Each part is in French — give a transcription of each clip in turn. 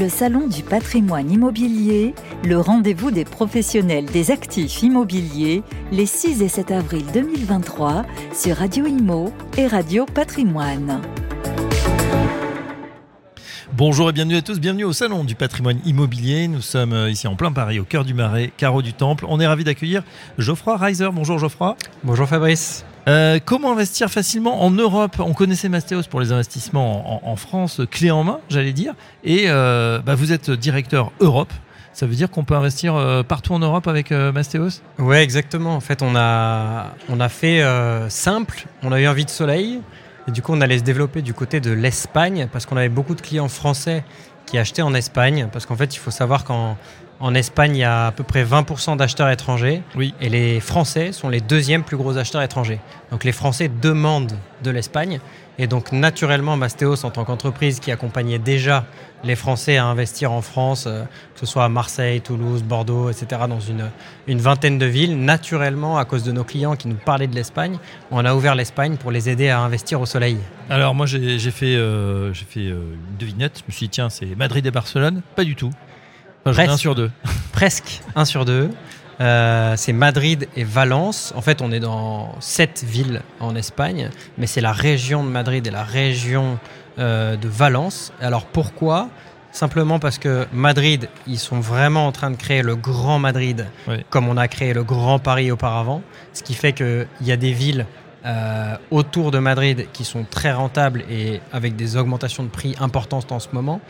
Le Salon du patrimoine immobilier, le rendez-vous des professionnels des actifs immobiliers, les 6 et 7 avril 2023 sur Radio Imo et Radio Patrimoine. Bonjour et bienvenue à tous, bienvenue au Salon du patrimoine immobilier. Nous sommes euh, ici en plein Paris, au cœur du Marais, carreau du Temple. On est ravi d'accueillir Geoffroy Reiser. Bonjour Geoffroy. Bonjour Fabrice. Euh, comment investir facilement en Europe? On connaissait Mastéos pour les investissements en, France, clé en main, j'allais dire. Et euh, bah, vous êtes directeur Europe. Ça veut dire qu'on peut investir partout en Europe avec Mastéos? Oui, exactement. En fait, on a, on a fait simple. On a eu envie de soleil. Et du coup, on allait se développer du côté de l'Espagne parce qu'on avait beaucoup de clients français qui achetaient en Espagne. Parce qu'en fait, il faut savoir qu'en en Espagne, il y a à peu près 20% d'acheteurs étrangers. Oui. Et les Français sont les deuxièmes plus gros acheteurs étrangers. Donc les Français demandent de l'Espagne. Et donc naturellement, Mastéos, en tant qu'entreprise qui accompagnait déjà les Français à investir en France, euh, que ce soit à Marseille, Toulouse, Bordeaux, etc., dans une, une vingtaine de villes, naturellement, à cause de nos clients qui nous parlaient de l'Espagne, on a ouvert l'Espagne pour les aider à investir au soleil. Alors moi, j'ai fait, euh, fait euh, une devinette. Je me suis dit, tiens, c'est Madrid et Barcelone. Pas du tout. Enfin, un sur deux. Presque un sur deux. Euh, c'est Madrid et Valence. En fait, on est dans sept villes en Espagne, mais c'est la région de Madrid et la région euh, de Valence. Alors pourquoi? Simplement parce que Madrid, ils sont vraiment en train de créer le grand Madrid, comme on a créé le grand Paris auparavant. Ce qui fait qu'il y a des villes euh, autour de Madrid qui sont très rentables et avec des augmentations de prix importantes en ce moment.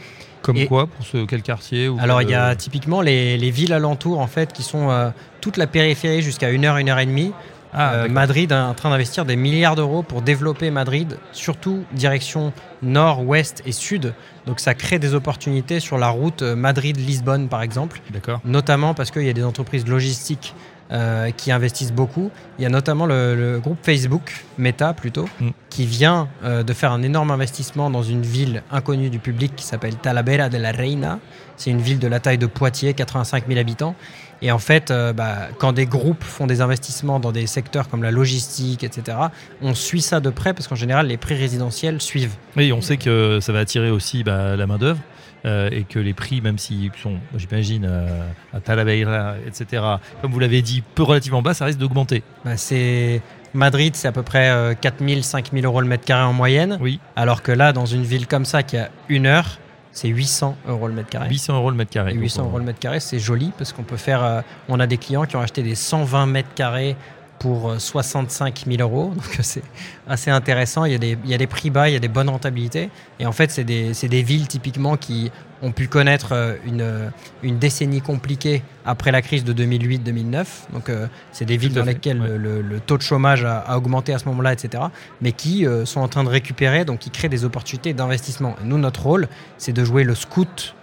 Comme quoi Pour ce, quel quartier ou Alors, il y a typiquement les, villes alentours, en fait, qui sont euh, toute la périphérie jusqu'à 1 heure, 1 heure et demie. Ah, euh, Madrid est en train d'investir des milliards d'euros pour développer Madrid, surtout direction nord, ouest et sud. Donc ça crée des opportunités sur la route euh, Madrid-Lisbonne par exemple. D'accord. Notamment parce qu'il y a des entreprises logistiques euh, qui investissent beaucoup. Il y a notamment le, groupe Facebook, Meta plutôt, mm. qui vient euh, de faire un énorme investissement dans une ville inconnue du public qui s'appelle Talavera de la Reina. C'est une ville de la taille de Poitiers, 85 000 habitants. Et en fait, euh, bah, quand des groupes font des investissements dans des secteurs comme la logistique, etc., on suit ça de près parce qu'en général, les prix résidentiels suivent. Oui, on sait que ça va attirer aussi bah, la main-d'œuvre. Euh, et que les prix, même s'ils sont, j'imagine, euh, à Talabeira, etc., comme vous l'avez dit, peu relativement bas, ça risque d'augmenter. Bah, c'est Madrid, c'est à peu près 4000, 5000 euros le mètre carré en moyenne. Oui. Alors que là, dans une ville comme ça, qui a une heure, c'est 800 euros le mètre carré. 800 euros le mètre carré. 800 euros le mètre carré, c'est joli parce qu'on peut faire. Euh, on a des clients qui ont acheté des 120 mètres carrés pour 65 euh, 000 euros. Donc c'est assez intéressant. Il y, a des, il y, a des, prix bas, il y a des bonnes rentabilités. Et en fait, c'est des, des, villes typiquement qui ont pu connaître euh, une, une décennie compliquée après la crise de 2008-2009. Donc euh, c'est des villes dans lesquelles le, le, taux de chômage a, augmenté à ce moment-là, etc. Mais qui sont en train de récupérer, donc qui créent des opportunités d'investissement. nous, notre rôle, c'est de jouer le scout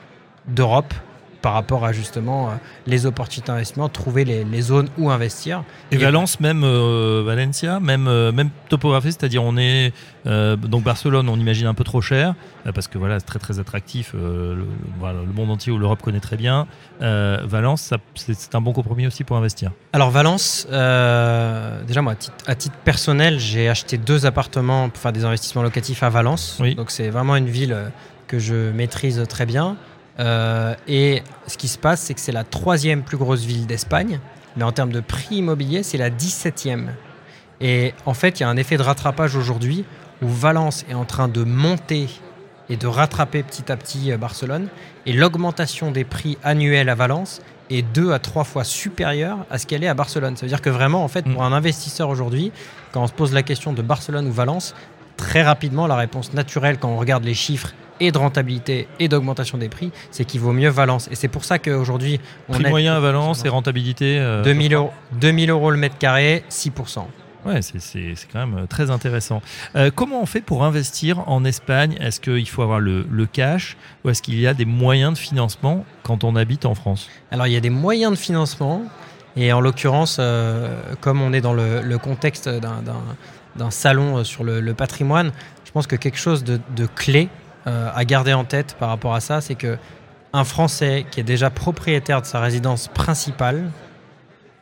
d'Europe par rapport à justement euh, les opportunités d'investissement, trouver les, zones où investir. Et, Valence, même euh, Valencia, même, euh, même topographie, c'est-à-dire on est donc Barcelone, on imagine un peu trop cher parce que voilà c'est très très attractif, le, monde entier ou l'Europe connaît très bien. Valence, c'est un bon compromis aussi pour investir. Alors Valence, déjà moi à titre, personnel, j'ai acheté deux appartements pour faire des investissements locatifs à Valence. Donc c'est vraiment une ville que je maîtrise très bien. Euh, et ce qui se passe, c'est que c'est la troisième plus grosse ville d'Espagne, mais en termes de prix immobilier, c'est la 17e. Et en fait, il y a un effet de rattrapage aujourd'hui où Valence est en train de monter et de rattraper petit à petit euh, Barcelone. Et l'augmentation des prix annuels à Valence est deux à trois fois supérieure à ce qu'elle est à Barcelone. Ça veut dire que vraiment, en fait, pour mm. un investisseur aujourd'hui, quand on se pose la question de Barcelone ou Valence, très rapidement, la réponse naturelle quand on regarde les chiffres et de rentabilité et d'augmentation des prix, c'est qu'il vaut mieux Valence. Et c'est pour ça qu'aujourd'hui, on Prix moyen à Valence et rentabilité 2000, euh, euros, 2000 euros le mètre carré, 6%. Ouais, c'est quand même euh, très intéressant. Euh, comment on fait pour investir en Espagne? Est-ce qu'il faut avoir le, cash ou est-ce qu'il y a des moyens de financement quand on habite en France? Alors, il y a des moyens de financement. Et en l'occurrence, comme on est dans le, contexte d'un salon sur le, patrimoine, je pense que quelque chose de, de clé euh, à garder en tête par rapport à ça, c'est que un Français qui est déjà propriétaire de sa résidence principale,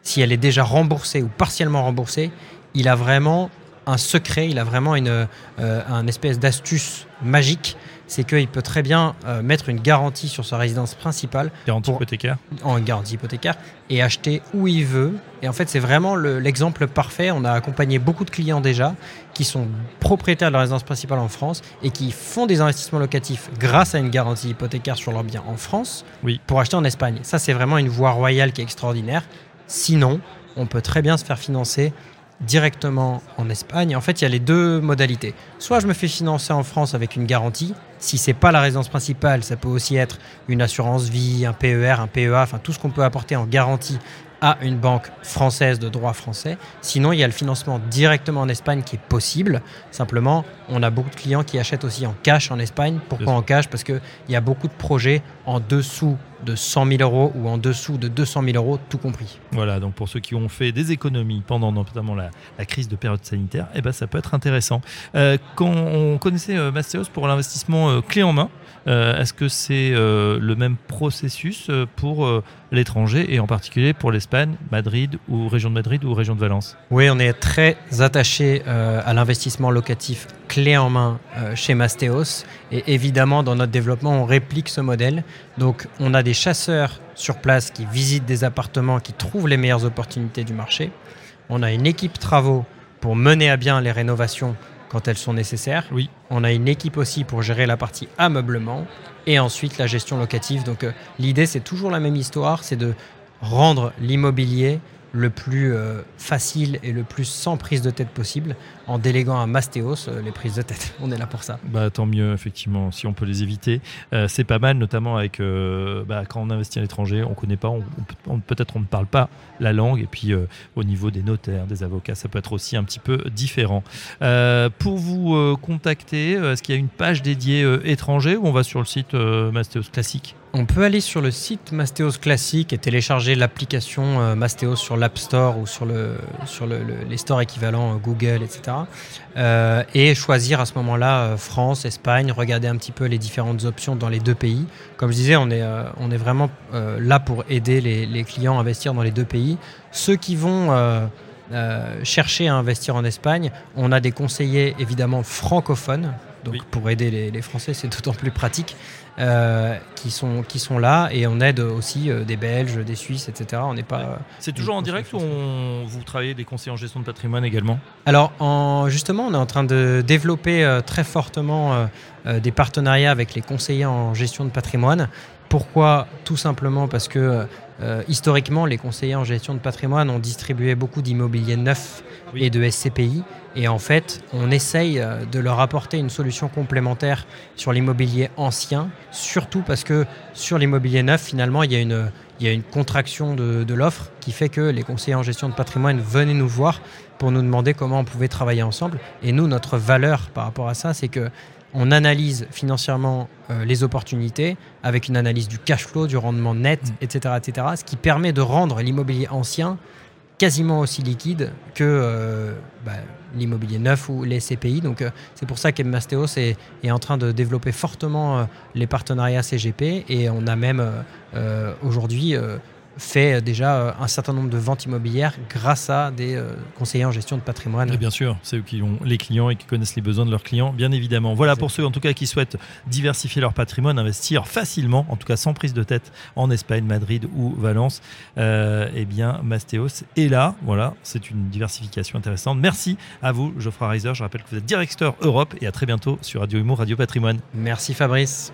si elle est déjà remboursée ou partiellement remboursée, il a vraiment un secret, il a vraiment une, euh, espèce d'astuce magique c'est qu'il peut très bien euh, mettre une garantie sur sa résidence principale. Garantie hypothécaire En garantie hypothécaire et acheter où il veut. Et en fait, c'est vraiment l'exemple parfait. On a accompagné beaucoup de clients déjà qui sont propriétaires de leur résidence principale en France et qui font des investissements locatifs grâce à une garantie hypothécaire sur leurs biens en France oui. pour acheter en Espagne. Ça, c'est vraiment une voie royale qui est extraordinaire. Sinon, on peut très bien se faire financer directement en Espagne. En fait, il y a les deux modalités. Soit je me fais financer en France avec une garantie. Si c'est pas la résidence principale, ça peut aussi être une assurance vie, un PER, un PEA, enfin tout ce qu'on peut apporter en garantie à une banque française de droit français. Sinon, il y a le financement directement en Espagne qui est possible. Simplement, on a beaucoup de clients qui achètent aussi en cash en Espagne. Pourquoi en cash? Parce qu'il y a beaucoup de projets en dessous de 100 000 euros ou en dessous de 200 000 euros, tout compris. Voilà, donc pour ceux qui ont fait des économies pendant notamment la, crise de période sanitaire, eh ben, ça peut être intéressant. Euh, quand on connaissait euh, Mastéos pour l'investissement euh, clé en main, est-ce que c'est le même processus pour l'étranger et en particulier pour l'Espagne, Madrid ou région de Madrid ou région de Valence? Oui, on est très attaché à l'investissement locatif clé en main chez Mastéos et évidemment dans notre développement on réplique ce modèle. Donc on a des chasseurs sur place qui visitent des appartements, qui trouvent les meilleures opportunités du marché. On a une équipe travaux pour mener à bien les rénovations quand elles sont nécessaires. Oui. On a une équipe aussi pour gérer la partie ameublement et ensuite la gestion locative. Donc euh, l'idée, c'est toujours la même histoire, c'est de rendre l'immobilier le plus euh, facile et le plus sans prise de tête possible en déléguant à Mastéos euh, les prises de tête. On est là pour ça. Bah, tant mieux, effectivement, si on peut les éviter. Euh, c'est pas mal, notamment avec bah, quand on investit à l'étranger, on connaît pas, peut-être on ne parle pas la langue, et puis au niveau des notaires, des avocats, ça peut être aussi un petit peu différent. pour vous contacter, est-ce qu'il y a une page dédiée étranger ou on va sur le site Mastéos classique? On peut aller sur le site Mastéos Classique et télécharger l'application euh, Mastéos sur l'App Store ou sur, le, sur les stores équivalents euh, Google, etc. Euh, et choisir à ce moment-là France, Espagne, regarder un petit peu les différentes options dans les deux pays. Comme je disais, on est, on est vraiment là pour aider les, clients à investir dans les deux pays. Ceux qui vont... chercher à investir en Espagne, on a des conseillers évidemment francophones, donc pour aider les, les Français c'est d'autant plus pratique. Euh, qui, sont, qui sont là et on aide aussi euh, des Belges, des Suisses, etc. On n'est pas. C'est toujours en direct ou vous travaillez des conseillers en gestion de patrimoine également? Alors en, justement, on est en train de développer euh, très fortement des partenariats avec les conseillers en gestion de patrimoine. Pourquoi Tout simplement parce que historiquement, les conseillers en gestion de patrimoine ont distribué beaucoup d'immobilier neuf et de SCPI. Et en fait, on essaye euh, de leur apporter une solution complémentaire sur l'immobilier ancien, surtout parce que sur l'immobilier neuf, finalement, il y a une, il y a une contraction de, de l'offre qui fait que les conseillers en gestion de patrimoine venaient nous voir pour nous demander comment on pouvait travailler ensemble. Et nous, notre valeur par rapport à ça, c'est que on analyse financièrement euh, les opportunités avec une analyse du cash flow, du rendement net, etc., mmh. etc., ce qui permet de rendre l'immobilier ancien quasiment aussi liquide que euh, bah, l'immobilier neuf ou les CPI. Donc euh, c'est pour ça qu'Emmastéos est, est, en train de développer fortement les partenariats CGP et on a même aujourd'hui fait déjà euh, un certain nombre de ventes immobilières grâce à des euh, conseillers en gestion de patrimoine. bien sûr, c'est eux qui ont les clients et qui connaissent les besoins de leurs clients, bien évidemment. Voilà pour ceux en tout cas qui souhaitent diversifier leur patrimoine, investir facilement, en tout cas sans prise de tête en Espagne, Madrid ou Valence. Euh, eh bien, Mastéos est là. Voilà, c'est une diversification intéressante. Merci à vous, Geoffroy Reiser. Je rappelle que vous êtes directeur Europe et à très bientôt sur Radio Humour, Radio Patrimoine. Merci Fabrice.